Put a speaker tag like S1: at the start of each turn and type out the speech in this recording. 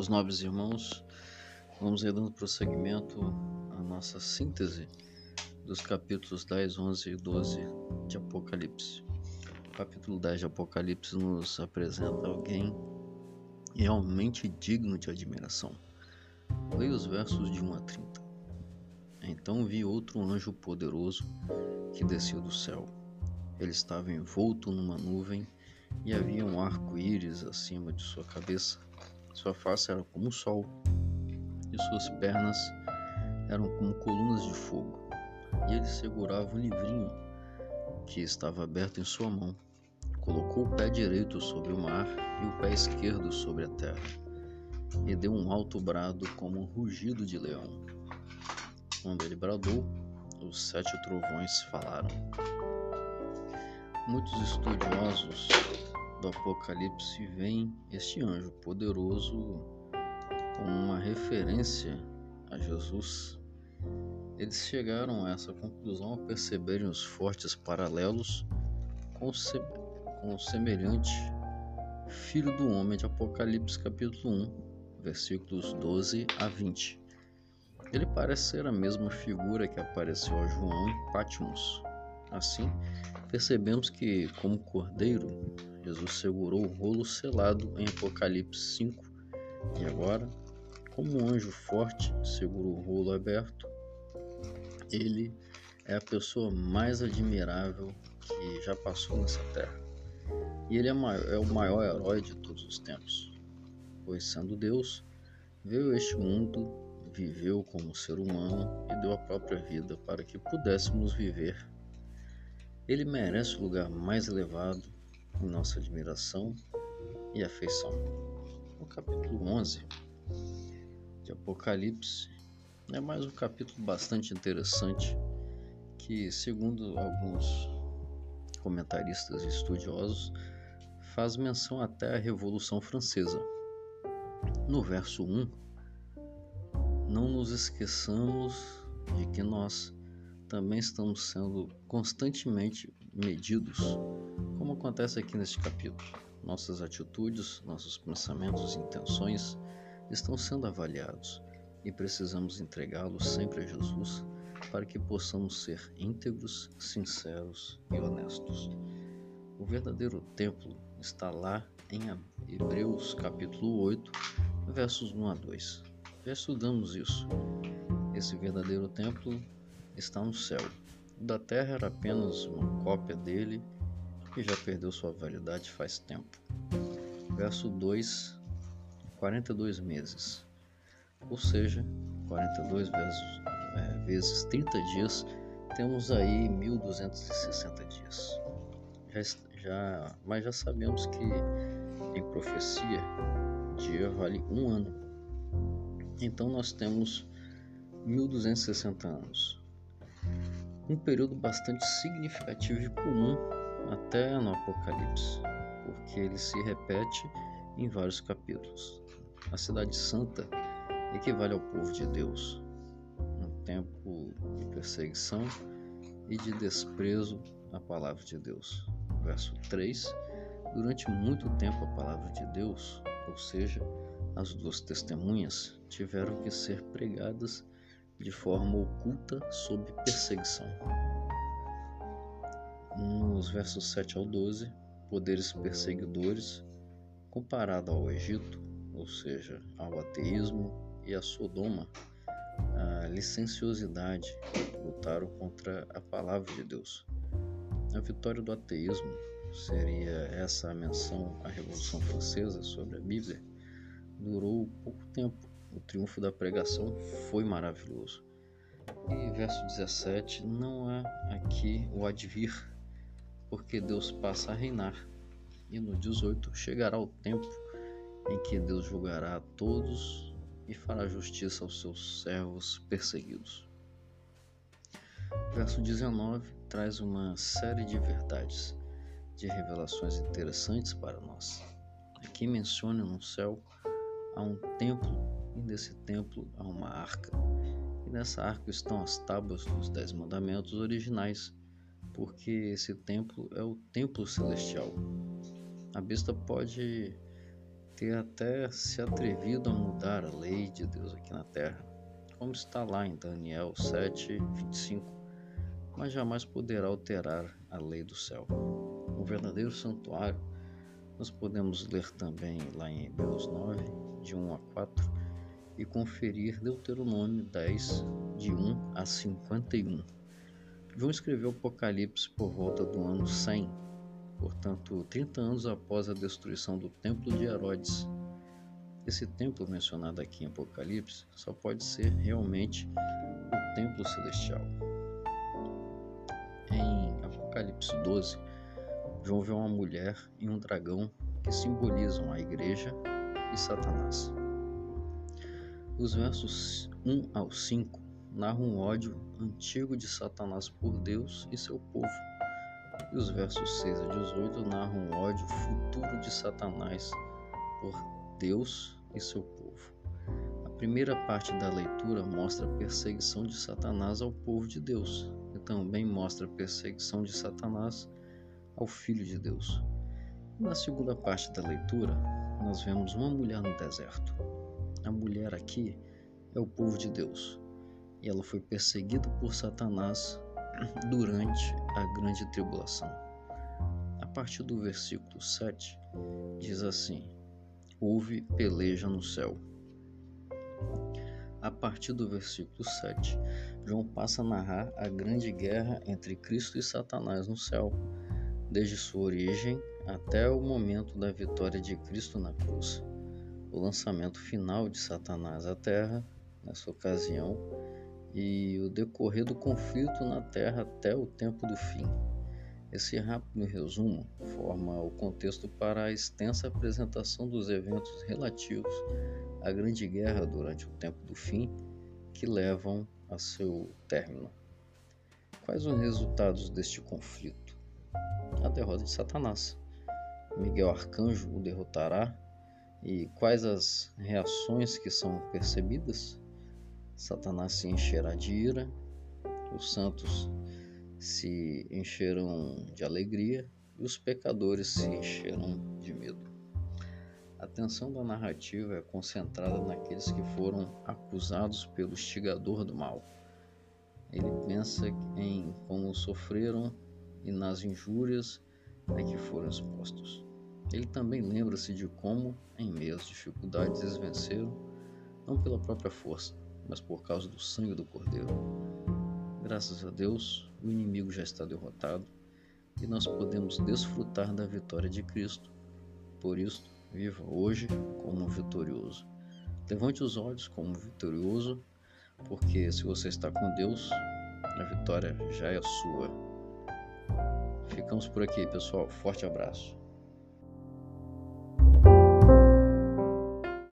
S1: meus nobres irmãos, vamos dando prosseguimento à nossa síntese dos capítulos 10, 11 e 12 de Apocalipse. O capítulo 10 de Apocalipse nos apresenta alguém realmente digno de admiração. Leia os versos de 1 a 30. Então vi outro anjo poderoso que desceu do céu. Ele estava envolto numa nuvem e havia um arco-íris acima de sua cabeça. Sua face era como o sol e suas pernas eram como colunas de fogo. E ele segurava um livrinho que estava aberto em sua mão. Colocou o pé direito sobre o mar e o pé esquerdo sobre a terra. E deu um alto brado como um rugido de leão. Quando ele bradou, os sete trovões falaram. Muitos estudiosos do Apocalipse veem este anjo poderoso como uma referência a Jesus. Eles chegaram a essa conclusão ao perceberem os fortes paralelos com se com o semelhante Filho do Homem de Apocalipse capítulo 1, versículos 12 a 20. Ele parece ser a mesma figura que apareceu a João em Patmos. Assim, percebemos que, como cordeiro, Jesus segurou o rolo selado em Apocalipse 5 e agora, como um anjo forte segurou o rolo aberto, ele é a pessoa mais admirável que já passou nessa terra. E ele é, é o maior herói de todos os tempos, pois sendo Deus, veio este mundo, viveu como ser humano e deu a própria vida para que pudéssemos viver. Ele merece o lugar mais elevado em nossa admiração e afeição. O capítulo 11 de Apocalipse é mais um capítulo bastante interessante que, segundo alguns comentaristas e estudiosos, faz menção até à Revolução Francesa. No verso 1, não nos esqueçamos de que nós também estamos sendo constantemente medidos, como acontece aqui neste capítulo. Nossas atitudes, nossos pensamentos e intenções estão sendo avaliados e precisamos entregá-los sempre a Jesus para que possamos ser íntegros, sinceros e honestos. O verdadeiro templo está lá em Hebreus capítulo 8, versos 1 a 2. Já estudamos isso. Esse verdadeiro templo está no céu. O da terra era apenas uma cópia dele e já perdeu sua validade faz tempo. Verso 2, 42 meses. Ou seja, 42 vezes, é, vezes 30 dias, temos aí 1260 dias. Já, já, mas já sabemos que em profecia, dia vale um ano. Então nós temos 1260 anos. Um período bastante significativo e comum até no Apocalipse, porque ele se repete em vários capítulos. A Cidade Santa equivale ao povo de Deus, um tempo de perseguição e de desprezo à palavra de Deus. Verso 3: Durante muito tempo a palavra de Deus, ou seja, as duas testemunhas, tiveram que ser pregadas de forma oculta sob perseguição nos versos 7 ao 12, poderes perseguidores, comparado ao Egito, ou seja, ao ateísmo e a Sodoma, a licenciosidade lutaram contra a palavra de Deus. A vitória do ateísmo seria essa a menção à Revolução Francesa sobre a Bíblia. Durou pouco tempo. O triunfo da pregação foi maravilhoso. E verso 17, não há aqui o advir porque Deus passa a reinar. E no 18 chegará o tempo em que Deus julgará a todos e fará justiça aos seus servos perseguidos. Verso 19 traz uma série de verdades, de revelações interessantes para nós. Aqui menciona no céu há um templo e nesse templo há uma arca. E nessa arca estão as tábuas dos Dez Mandamentos originais porque esse templo é o templo celestial. A besta pode ter até se atrevido a mudar a lei de Deus aqui na terra, como está lá em Daniel 7, 25, mas jamais poderá alterar a lei do céu. O verdadeiro santuário, nós podemos ler também lá em Hebreus 9, de 1 a 4, e conferir Deuteronômio 10, de 1 a 51. João escreveu Apocalipse por volta do ano 100 portanto, 30 anos após a destruição do Templo de Herodes. Esse templo mencionado aqui em Apocalipse só pode ser realmente o Templo Celestial. Em Apocalipse 12, João vê uma mulher e um dragão que simbolizam a igreja e Satanás. Os versos 1 ao 5 narram o ódio antigo de Satanás por Deus e seu povo e os versos 6 a 18 narram o ódio futuro de Satanás por Deus e seu povo. A primeira parte da leitura mostra a perseguição de Satanás ao povo de Deus e também mostra a perseguição de Satanás ao Filho de Deus. Na segunda parte da leitura, nós vemos uma mulher no deserto. A mulher aqui é o povo de Deus e ela foi perseguida por Satanás durante a grande tribulação. A partir do versículo 7, diz assim: Houve peleja no céu. A partir do versículo 7, João passa a narrar a grande guerra entre Cristo e Satanás no céu, desde sua origem até o momento da vitória de Cristo na cruz. O lançamento final de Satanás à terra, nessa ocasião, e o decorrer do conflito na Terra até o tempo do fim. Esse rápido resumo forma o contexto para a extensa apresentação dos eventos relativos à Grande Guerra durante o tempo do fim que levam a seu término. Quais os resultados deste conflito? A derrota de Satanás. Miguel Arcanjo o derrotará e quais as reações que são percebidas? Satanás se encherá de ira, os santos se encherão de alegria e os pecadores se encherão de medo. A atenção da narrativa é concentrada naqueles que foram acusados pelo instigador do mal. Ele pensa em como sofreram e nas injúrias a que foram expostos. Ele também lembra-se de como, em meio às dificuldades, eles venceram, não pela própria força, mas por causa do sangue do Cordeiro. Graças a Deus, o inimigo já está derrotado e nós podemos desfrutar da vitória de Cristo. Por isso, viva hoje como vitorioso. Levante os olhos como vitorioso, porque se você está com Deus, a vitória já é sua. Ficamos por aqui, pessoal. Forte abraço.